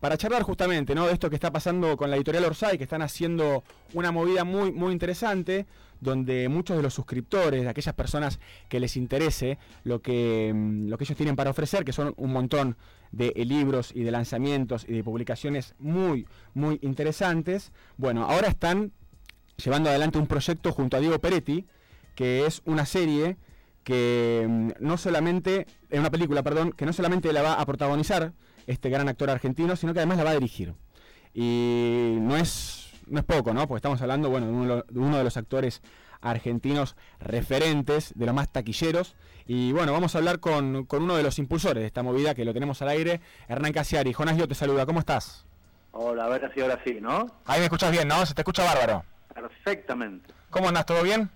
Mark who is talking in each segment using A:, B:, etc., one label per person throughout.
A: para charlar justamente ¿no? de esto que está pasando con la editorial Orsay, que están haciendo una movida muy, muy interesante, donde muchos de los suscriptores, de aquellas personas que les interese lo que, mm, lo que ellos tienen para ofrecer, que son un montón de libros y de lanzamientos y de publicaciones muy, muy interesantes, bueno, ahora están llevando adelante un proyecto junto a Diego Peretti, que es una serie que mm, no solamente, en una película, perdón, que no solamente la va a protagonizar este gran actor argentino, sino que además la va a dirigir. Y no es, no es poco, ¿no? Porque estamos hablando, bueno, de uno, de los actores argentinos referentes, de los más taquilleros. Y bueno, vamos a hablar con, con, uno de los impulsores de esta movida que lo tenemos al aire, Hernán Casiari. Jonás, yo te saluda, ¿cómo estás?
B: Hola, a ver si ahora sí, ¿no?
A: Ahí me escuchas bien, ¿no? Se te escucha bárbaro.
B: Perfectamente.
A: ¿Cómo andas? ¿Todo bien?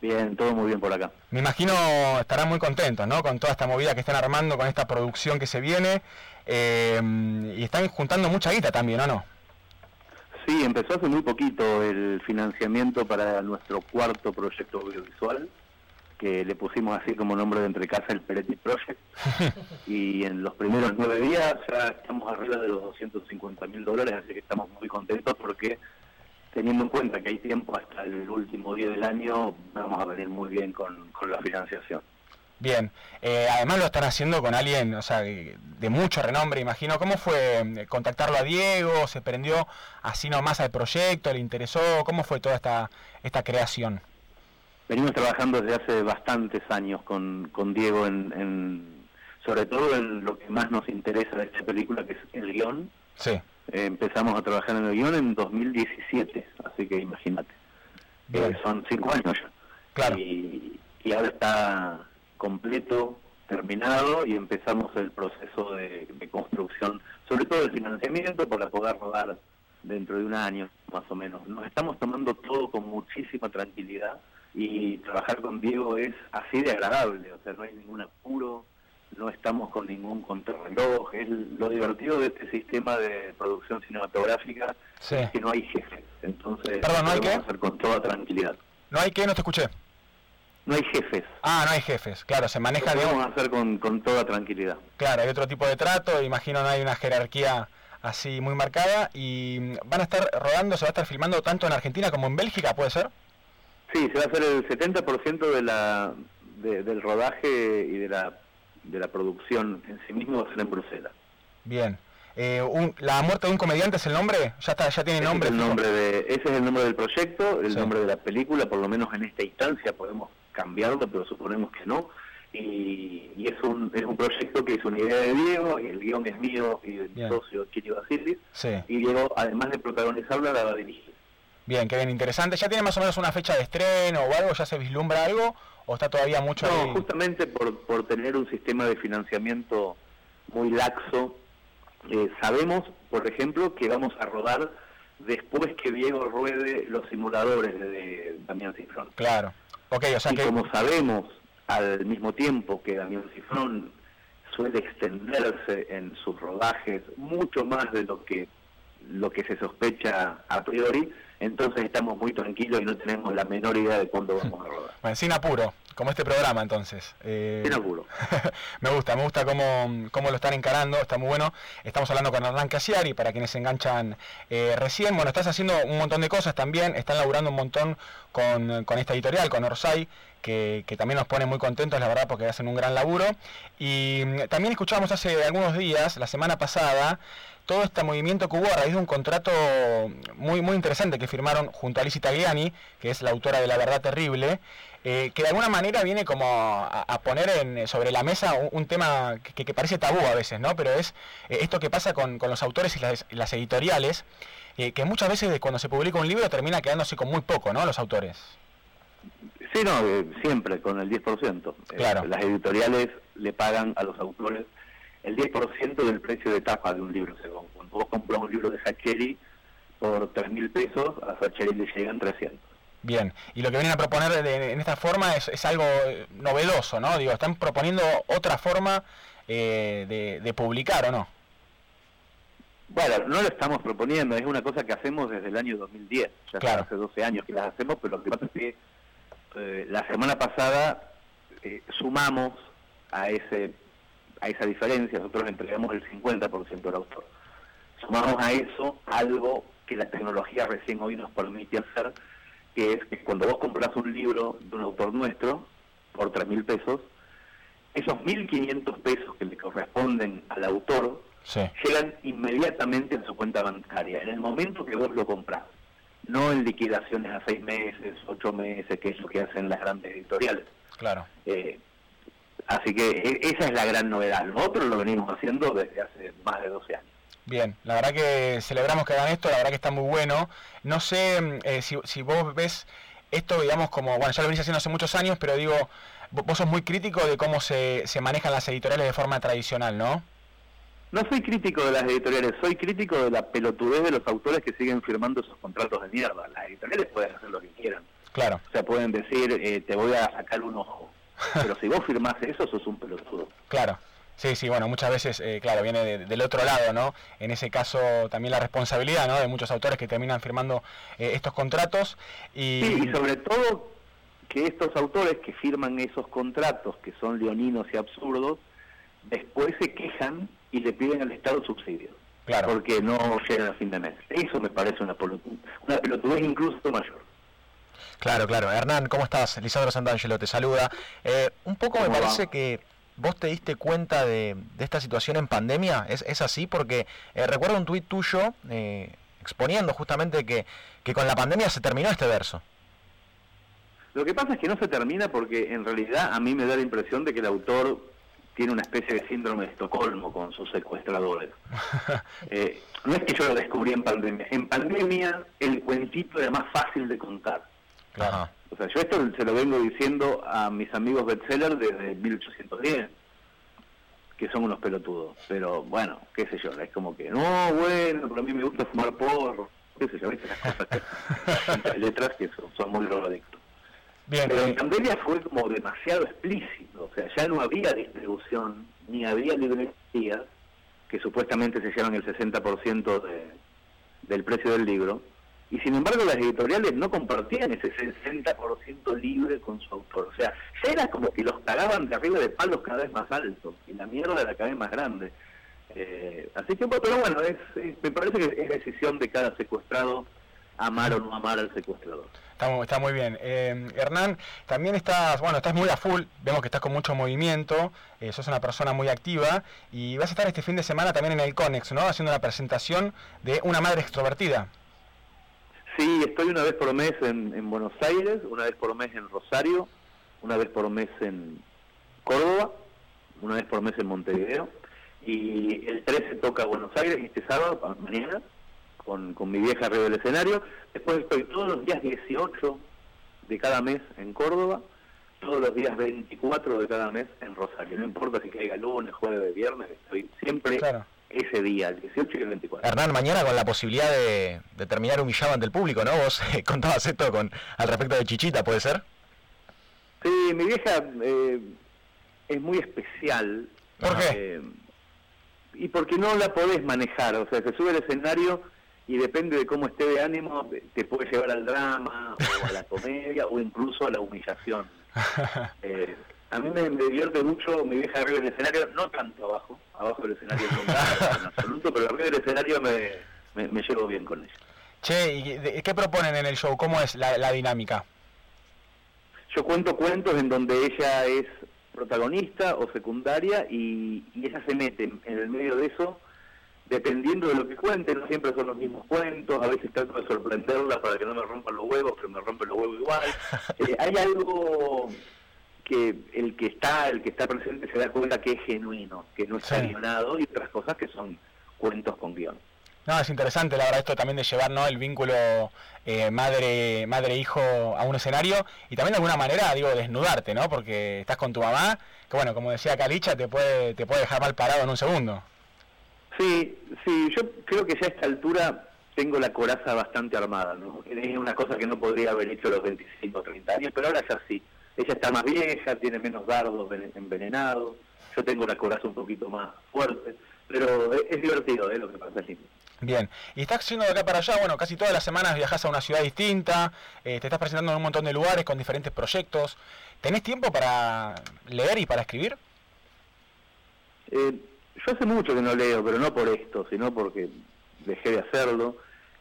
B: Bien, todo muy bien por acá.
A: Me imagino estarán muy contentos, ¿no? Con toda esta movida que están armando, con esta producción que se viene. Eh, y están juntando mucha guita también, ¿o no?
B: Sí, empezó hace muy poquito el financiamiento para nuestro cuarto proyecto audiovisual, que le pusimos así como nombre de entre casa el Peretti Project. y en los primeros nueve días ya estamos arriba de los 250 mil dólares, así que estamos muy contentos porque teniendo en cuenta que hay tiempo hasta el último día del año, vamos a venir muy bien con, la financiación.
A: Bien, eh, además lo están haciendo con alguien, o sea, de, mucho renombre, imagino. ¿Cómo fue eh, contactarlo a Diego? ¿Se prendió así nomás al proyecto? ¿Le interesó? ¿Cómo fue toda esta, esta creación?
B: Venimos trabajando desde hace bastantes años con, con Diego, en, sobre todo en lo que más nos interesa de esta película, que es el guion.
A: Sí
B: empezamos a trabajar en el guion en 2017, así que imagínate. Eh, son cinco años ya.
A: Claro.
B: Y, ahora está completo, terminado, y empezamos el proceso de, construcción, sobre todo el financiamiento, para poder rodar dentro de un año, más o menos. Nos estamos tomando todo con muchísima tranquilidad y trabajar con Diego es así de agradable, o sea, no hay ningún apuro, no estamos con ningún contrarreloj. Es lo divertido de este sistema de producción cinematográfica es que no hay jefes. Entonces,
A: Perdón, ¿no hay
B: hacer con toda tranquilidad.
A: ¿No hay qué? No te escuché.
B: No hay jefes.
A: Ah, no hay jefes, claro, se maneja...
B: Lo podemos hacer con, con toda tranquilidad.
A: Claro, hay otro tipo de trato, imagino no hay una jerarquía así muy marcada y van a estar rodando, se va a estar filmando tanto en Argentina como en Bélgica, ¿puede ser?
B: Sí, se va a hacer el 70% de la, del rodaje y de la de la producción en sí mismo va a ser en Bruselas.
A: Bien. Eh, ¿La muerte de un comediante es el nombre? ¿Ya está, ya tiene nombre?
B: el nombre de, ese es el nombre del proyecto, el nombre de la película, por lo menos en esta instancia podemos cambiarlo, pero suponemos que no. Y, es, un, es un proyecto que es una idea de Diego, y el guion es mío y de mi socio Kiri Basilis, y Diego, además de protagonizarla, la va a dirigir.
A: Bien, qué bien, interesante. ¿Ya tiene más o menos una fecha de estreno o algo? ¿Ya se vislumbra algo? ¿O está todavía mucho
B: No, justamente por, por tener un sistema de financiamiento muy laxo, eh, sabemos, por ejemplo, que vamos a rodar después que Diego ruede los simuladores de Damián Cifrón.
A: Claro. Okay, o sea
B: y como sabemos al mismo tiempo que Damián Cifrón suele extenderse en sus rodajes mucho más de lo que lo que se sospecha a priori, entonces estamos muy tranquilos y no tenemos la menor idea de cuándo vamos a rodar.
A: Bueno, sin apuro, como este programa entonces.
B: Eh, sin apuro.
A: me gusta, me gusta cómo, cómo, lo están encarando, está muy bueno. Estamos hablando con Hernán Casiari, para quienes se enganchan eh, recién. Bueno, estás haciendo un montón de cosas también, están laburando un montón con, con esta editorial, con Orsay, que, que, también nos pone muy contentos, la verdad, porque hacen un gran laburo. Y mm, también escuchábamos hace algunos días, la semana pasada, todo este movimiento que hubo a raíz de un contrato muy, muy interesante que firmaron junto a Alice Tagliani, que es la autora de La Verdad Terrible, eh, que de alguna manera viene como a, poner en, sobre la mesa un, tema que, parece tabú a veces, ¿no? Pero es eh, esto que pasa con, los autores y las, editoriales, eh, que muchas veces cuando se publica un libro termina quedándose con muy poco, ¿no? Los autores.
B: Sí, no, siempre con el 10%.
A: Claro.
B: las editoriales le pagan a los autores el 10% del precio de tapa de un libro. Según. Cuando vos compras un libro de Sacheri por 3.000 pesos, a Sacheri le llegan 300.
A: Bien, y lo que vienen a proponer en esta forma es, es, algo eh, novedoso, ¿no? Digo, están proponiendo otra forma eh, de, publicar, ¿o no?
B: Bueno, no lo estamos proponiendo, es una cosa que hacemos desde el año 2010, ya hace 12 años que las hacemos, pero lo que pasa es que eh, la semana pasada sumamos a ese a esa diferencia, nosotros entregamos el 50% del autor. Sumamos a eso algo que la tecnología recién hoy nos permite hacer, que es que cuando vos compras un libro de un autor nuestro por tres mil pesos, esos 1.500 pesos que le corresponden al autor llegan inmediatamente a su cuenta bancaria, en el momento que vos lo compras, no en liquidaciones a seis meses, ocho meses, que es lo que hacen las grandes editoriales.
A: Claro.
B: Eh, así que e, esa es la gran novedad. Nosotros lo venimos haciendo desde hace más de 12 años.
A: Bien, la verdad que celebramos que hagan esto, la verdad que está muy bueno. No sé mm, eh, si, si vos ves esto, digamos, como, bueno, ya lo venís haciendo hace muchos años, pero digo, vos sos muy crítico de cómo se, se manejan las editoriales de forma tradicional, ¿no?
B: No soy crítico de las editoriales, soy crítico de la pelotudez de los autores que siguen firmando esos contratos de mierda. Las editoriales pueden hacer lo que quieran.
A: Claro.
B: O sea, pueden decir, eh, te voy a sacar un ojo. Pero si vos firmás eso, sos un pelotudo.
A: Claro. Sí, sí, bueno, muchas veces, eh, claro, viene del otro lado, ¿no? En ese caso también la responsabilidad, ¿no? De muchos autores que terminan firmando eh, estos contratos. Y...
B: Sí, y sobre todo que estos autores que firman esos contratos, que son leoninos y absurdos, después se quejan y le piden al Estado subsidios.
A: Claro.
B: Porque no llegan a fin de mes. Eso me parece una, una pelotudez incluso mayor.
C: Claro, claro. Hernán, ¿cómo estás? Lisandro Santangelo te saluda. Eh, un poco me parece que vos te diste cuenta de, esta situación en pandemia. ¿Es, es así? Porque eh, recuerdo un tuit tuyo eh, exponiendo justamente que, que con la pandemia se terminó este verso.
B: Lo que pasa es que no se termina porque en realidad a mí me da la impresión de que el autor tiene una especie de síndrome de Estocolmo con sus secuestradores. Eh, no es que yo lo descubrí en pandemia. En pandemia el cuentito era más fácil de contar. O sea, yo esto se lo vengo diciendo a mis amigos bestsellers desde 1810, que son unos pelotudos. Pero bueno, qué sé yo, es como que, no, bueno, pero a mí me gusta fumar porro, qué sé yo, ¿viste? las cosas que, letras que son, son muy drogadictos. Pero en pandemia fue como demasiado explícito, o sea, ya no había distribución, ni había librerías, que supuestamente se llevan el 60% de, del precio del libro, y sin embargo las editoriales no compartían ese 60% libre con su autor. O sea, ya era como que los cagaban de arriba de palos cada vez más altos, y la mierda era cada vez más grande. Eh, así que, pero bueno, me parece que es decisión de cada secuestrado amar o no amar al secuestrador.
A: Está, está muy bien. Eh, Hernán, también estás, bueno, estás muy a full, vemos que estás con mucho movimiento, eh, sos una persona muy activa y vas a estar este fin de semana también en el CONEX, ¿no? Haciendo una presentación de una madre extrovertida.
B: Sí, estoy una vez por mes en, en Buenos Aires, una vez por mes en Rosario, una vez por mes en Córdoba, una vez por mes en Montevideo y el 13 toca Buenos Aires este sábado, mañana, con, con mi vieja arriba del escenario. Después estoy todos los días 18 de cada mes en Córdoba, todos los días 24 de cada mes en Rosario. No importa si caiga lunes, jueves, viernes, estoy siempre ese día, el 18 y el 24.
C: Hernán, mañana con la posibilidad de, terminar humillado ante el público, ¿no? Vos contabas esto con al respecto de Chichita, ¿puede ser?
B: Sí, mi vieja eh, es muy especial.
A: ¿Por qué? Eh,
B: y porque no la podés manejar, o sea, se sube al escenario y depende de cómo esté de ánimo, te puede llevar al drama, o a la comedia, o incluso a la humillación. Eh, a mí me, divierte mucho mi vieja arriba del escenario, no tanto abajo, abajo del escenario en absoluto, pero arriba del escenario me, me, llevo bien con ella.
A: Che, ¿y qué proponen en el show? ¿Cómo es la, dinámica?
B: Yo cuento cuentos en donde ella es protagonista o secundaria y, y ella se mete en el medio de eso dependiendo de lo que cuente, no siempre son los mismos cuentos, a veces trato de sorprenderla para que no me rompan los huevos, pero me rompen los huevos igual. Eh, hay algo que el que está el que está presente se da cuenta que es genuino, que no está guionado y otras cosas que son cuentos con guion.
A: No, es interesante la verdad esto también de llevar ¿no? el vínculo eh, madre madre hijo a un escenario y también de alguna manera digo desnudarte, ¿no? Porque estás con tu mamá, que bueno, como decía Calicha, te puede te puede dejar mal parado en un segundo.
B: Sí, sí, yo creo que ya a esta altura tengo la coraza bastante armada, ¿no? Es una cosa que no podría haber hecho a los 25 o 30 años, pero ahora ya sí. Ella está más vieja, tiene menos dardos envenenados, yo tengo la coraza un poquito más fuerte, pero es, divertido, ¿eh? Lo que pasa aquí.
A: Bien, y estás yendo de acá para allá, bueno, casi todas las semanas viajas a una ciudad distinta, eh, te estás presentando en un montón de lugares con diferentes proyectos. ¿Tenés tiempo para leer y para escribir?
B: Eh, yo hace mucho que no leo, pero no por esto, sino porque dejé de hacerlo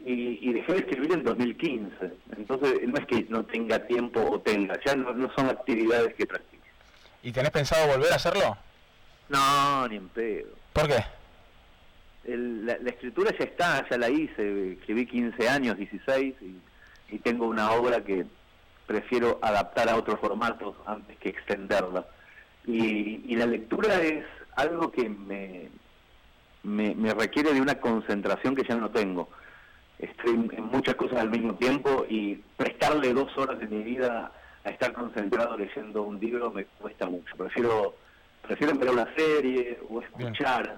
B: y, dejé de escribir en 2015. Entonces, no es que no tenga tiempo o tenga, ya no, son actividades que practique.
A: ¿Y tenés pensado volver a hacerlo?
B: No, ni en pedo.
A: ¿Por qué?
B: la, escritura ya está, ya la hice, escribí 15 años, 16, y, tengo una obra que prefiero adaptar a otros formatos antes que extenderla. Y, la lectura es algo que me, me, requiere de una concentración que ya no tengo. Estoy en muchas cosas al mismo tiempo y prestarle dos horas de mi vida a estar concentrado leyendo un libro me cuesta mucho. Prefiero prefiero ver una serie o escuchar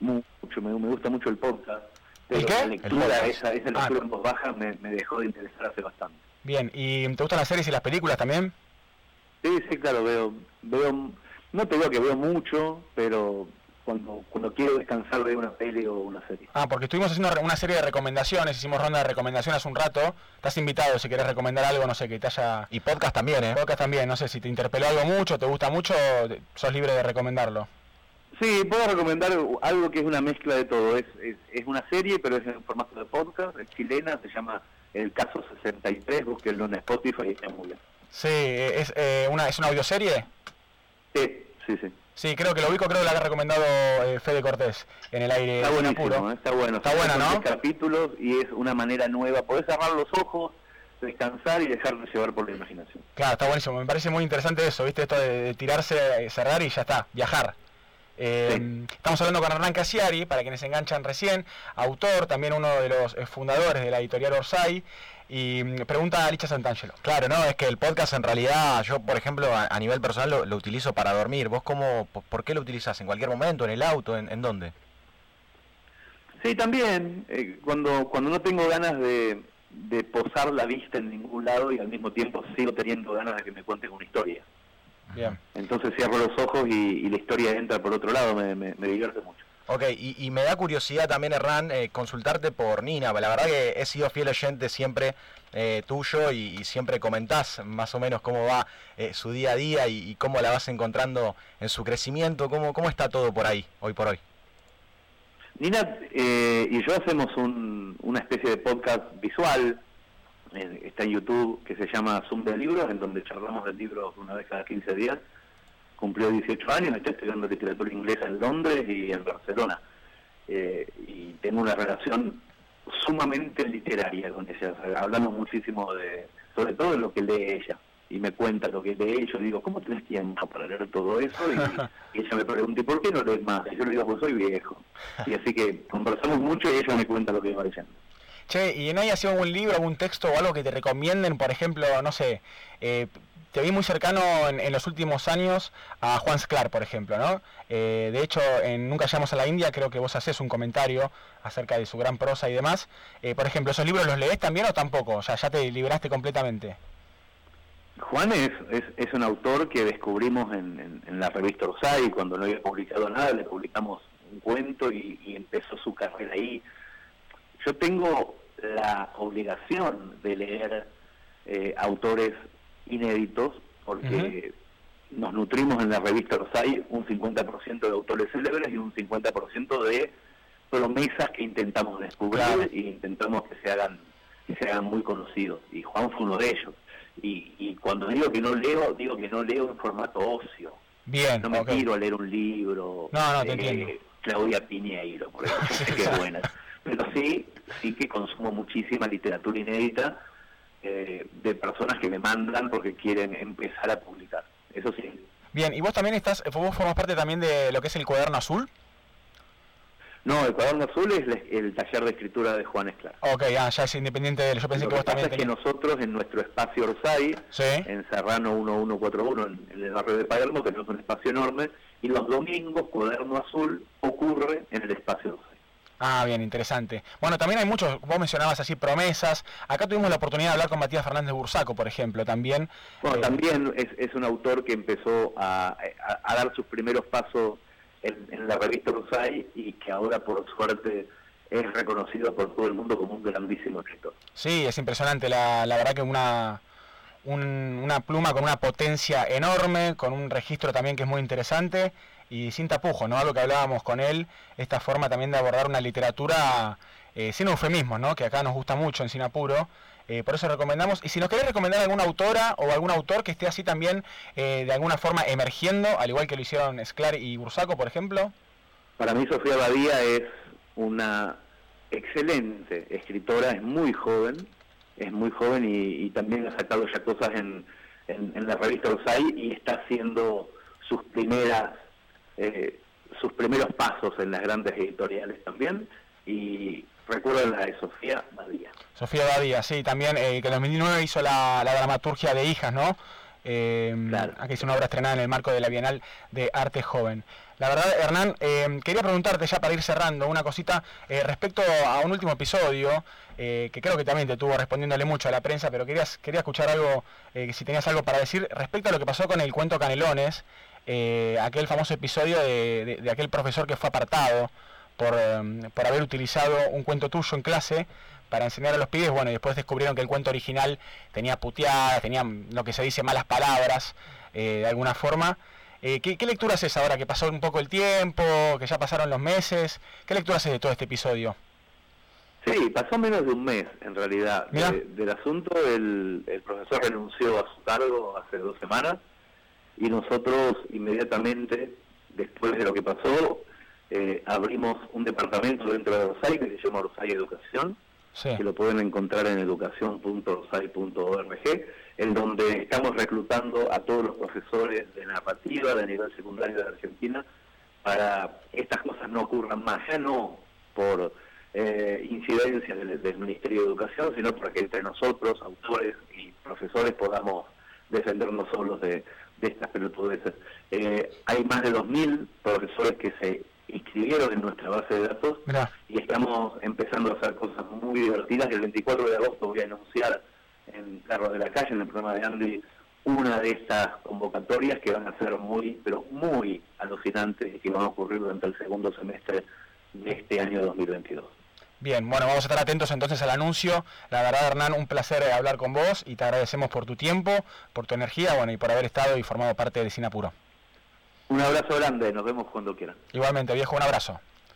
B: mucho, me, gusta mucho el podcast. Pero la lectura, esa, esa ah. lectura en voz baja me, dejó de interesar hace bastante.
A: Bien, ¿y te gustan las series y las películas también?
B: Sí, sí, claro, veo, veo, no te digo que veo mucho, pero cuando, cuando quiero descansar de una peli o una serie.
A: Ah, porque estuvimos haciendo una serie de recomendaciones, hicimos ronda de recomendaciones hace un rato. Estás invitado si quieres recomendar algo, no sé, que te haya...
C: Y podcast también, ¿eh?
A: Podcast también, no sé, si te interpeló algo mucho, te gusta mucho, sos libre de recomendarlo.
B: Sí, puedo recomendar algo que es una mezcla de todo. Es, es, una serie, pero es en formato de podcast, es chilena, se llama El Caso 63, búsquenlo en Spotify y está muy bien.
A: Sí, ¿es, eh, una, ¿es una audioserie?
B: Sí, sí, sí.
A: Sí, creo que lo ubico, creo que la ha recomendado eh, Fede Cortés en el aire.
B: Está buenísimo, ¿eh? está bueno.
A: Está buena, ¿no?
B: capítulos y es una manera nueva. Podés cerrar los ojos, descansar y dejarme llevar por la imaginación.
A: Claro, está buenísimo. Me parece muy interesante eso, ¿viste? Esto de tirarse, cerrar y ya está, viajar. Eh, estamos hablando con Hernán Casiari, para quienes se enganchan recién, autor, también uno de los eh, fundadores de la editorial Orsay. Y mm, pregunta a Licha Santangelo.
C: Claro, no, es que el podcast en realidad, yo por ejemplo a, nivel personal lo, utilizo para dormir. ¿Vos cómo, por qué lo utilizás? ¿En cualquier momento? ¿En el auto? ¿En, dónde?
B: Sí, también. Eh, cuando, cuando no tengo ganas de, de posar la vista en ningún lado y al mismo tiempo sigo teniendo ganas de que me cuenten una historia. Entonces cierro los ojos y, la historia entra por otro lado, me, me, divierte mucho.
C: Ok, y, me da curiosidad también, Hernán, eh, consultarte por Nina. La verdad que he sido fiel oyente siempre eh, tuyo y, siempre comentás más o menos cómo va eh, su día a día y, cómo la vas encontrando en su crecimiento. ¿Cómo, cómo está todo por ahí, hoy por hoy?
B: Nina y yo hacemos una especie de podcast visual está en YouTube, que se llama Zoom de Libros, en donde charlamos del libro una vez cada 15 días. Cumplió 18 años, está estudiando literatura inglesa en Londres y en Barcelona. Eh, y tengo una relación sumamente literaria con ella. hablamos muchísimo de, sobre todo de lo que lee ella. Y me cuenta lo que lee. Yo digo, ¿cómo tenés tiempo para leer todo eso? Y, ella me pregunta, ¿por qué no lees más? Y yo le digo, pues soy viejo. Y así que conversamos mucho y ella me cuenta lo que va leyendo.
A: Che, ¿y no hay sido algún libro, algún texto o algo que te recomienden? Por ejemplo, no sé, eh, te vi muy cercano en, los últimos años a Juan Sclar, por ejemplo, ¿no? Eh, de hecho, en Nunca llegamos a la India creo que vos haces un comentario acerca de su gran prosa y demás. Eh, por ejemplo, ¿esos libros los lees también o tampoco? O sea, ya te liberaste completamente.
B: Juan es, es, un autor que descubrimos en, la revista Orsay, cuando no había publicado nada, le publicamos un cuento y empezó su carrera ahí yo tengo la obligación de leer eh, autores inéditos porque nos nutrimos en la revista Rosay un 50% de autores célebres y un 50% de promesas que intentamos descubrir e intentamos que se hagan que se hagan muy conocidos. Y Juan fue uno de ellos. Y, cuando digo que no leo digo que no leo en formato ocio.
A: Bien
B: no me tiro a leer un libro
A: no no te entiendo.
B: Claudia Piñeiro por ejemplo que buena. Pero sí, sí que consumo muchísima literatura inédita eh, de personas que me mandan porque quieren empezar a publicar. Eso sí.
A: Bien, ¿y vos también estás, vos formas parte también de lo que es el cuaderno azul?
B: No, el cuaderno azul es el taller de escritura de Juan Esclar.
A: Ok, ah, ya es independiente de él. Yo pensé que, vos también.
B: Es que nosotros en nuestro espacio Orsay, en Serrano 1141, en el barrio de Palermo, tenemos un espacio enorme, y los domingos Cuaderno Azul ocurre en el espacio Orsay.
A: Ah, bien, interesante. Bueno, también hay muchos, vos mencionabas así promesas. Acá tuvimos la oportunidad de hablar con Matías Fernández Bursaco, por ejemplo, también.
B: Bueno, eh, también es, un autor que empezó a, dar sus primeros pasos en, la revista Rusay y que ahora, por suerte, es reconocido por todo el mundo como un grandísimo escritor.
A: Sí, es impresionante. La, la verdad que una, una pluma con una potencia enorme, con un registro también que es muy interesante y sin tapujo, ¿no? Algo que hablábamos con él, esta forma también de abordar una literatura eh, sin eufemismo, ¿no? que acá nos gusta mucho en Sinapuro. Eh, por eso recomendamos. Y si nos querés recomendar alguna autora o algún autor que esté así también eh, de alguna forma emergiendo, al igual que lo hicieron Esclar y Bursaco, por ejemplo.
B: Para mí Sofía Badía es una excelente escritora, es muy joven, es muy joven y, también ha sacado ya cosas en, en, la revista Orsay y está haciendo sus primeras eh, sus primeros pasos en las grandes editoriales también y recuerdo la de Sofía Badía.
A: Sofía Badía, sí, también eh, que en 2009 hizo la, la, dramaturgia de Hijas, ¿no? Eh, claro. Aquí hizo una obra estrenada en el marco de la Bienal de Arte Joven. La verdad, Hernán, eh, quería preguntarte ya para ir cerrando una cosita eh, respecto a un último episodio, que creo que también te tuvo respondiéndole mucho a la prensa, pero querías, quería escuchar algo, si tenías algo para decir respecto a lo que pasó con el cuento Canelones, aquel famoso episodio de, de, aquel profesor que fue apartado por, por haber utilizado un cuento tuyo en clase para enseñar a los pibes, bueno, y después descubrieron que el cuento original tenía puteadas, tenía lo que se dice malas palabras, eh, de alguna forma. Eh, ¿qué, lectura haces ahora que pasó un poco el tiempo, que ya pasaron los meses? ¿Qué lectura haces de todo este episodio?
B: Sí, pasó menos de un mes en realidad del asunto. El, profesor renunció a su cargo hace dos semanas y nosotros inmediatamente, después de lo que pasó, eh, abrimos un departamento dentro de Rosay que se llama Rosay Educación que lo pueden encontrar en educación.rosay.org, en donde estamos reclutando a todos los profesores de narrativa de nivel secundario de Argentina para que estas cosas no ocurran más, ya no por eh, incidencias del, Ministerio de Educación, sino para que entre nosotros, autores y profesores, podamos defendernos solos de, estas pelotudeces. Eh, hay más de 2.000 profesores que se inscribieron en nuestra base de datos y estamos empezando a hacer cosas muy divertidas. El 24 de agosto voy a anunciar en Carros de la Calle, en el programa de Andy, una de estas convocatorias que van a ser muy, pero muy alucinantes y que van a ocurrir durante el segundo semestre de este año 2022.
A: Bien, bueno, vamos a estar atentos entonces al anuncio. La verdad, Hernán, un placer hablar con vos y te agradecemos por tu tiempo, por tu energía, bueno, y por haber estado y formado parte de Sinapuro.
B: Un abrazo grande, nos vemos cuando quieran.
A: Igualmente, viejo, un abrazo.